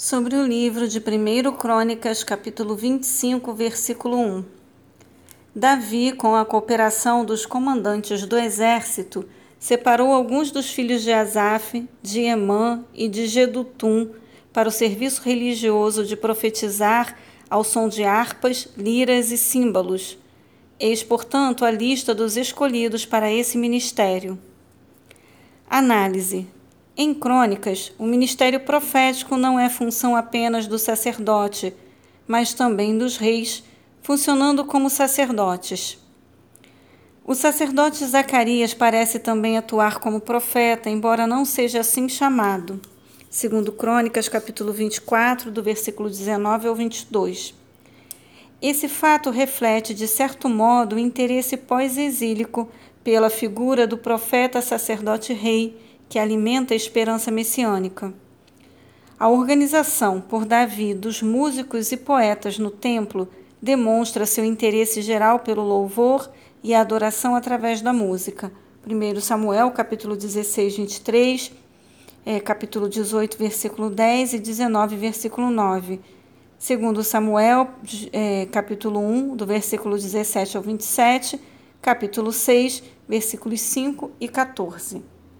Sobre o livro de 1 Crônicas, capítulo 25, versículo 1. Davi, com a cooperação dos comandantes do exército, separou alguns dos filhos de Asaf, de Emã e de Gedutum para o serviço religioso de profetizar ao som de harpas, liras e símbolos. Eis, portanto, a lista dos escolhidos para esse ministério. Análise. Em Crônicas, o ministério profético não é função apenas do sacerdote, mas também dos reis, funcionando como sacerdotes. O sacerdote Zacarias parece também atuar como profeta, embora não seja assim chamado. Segundo Crônicas, capítulo 24, do versículo 19 ao 22. Esse fato reflete, de certo modo, o interesse pós-exílico pela figura do profeta sacerdote rei que alimenta a esperança messiânica. A organização por Davi dos músicos e poetas no templo demonstra seu interesse geral pelo louvor e a adoração através da música. 1 Samuel, capítulo 16, 23, é, capítulo 18, versículo 10 e 19, versículo 9. Segundo Samuel, é, capítulo 1, do versículo 17 ao 27, capítulo 6, versículos 5 e 14.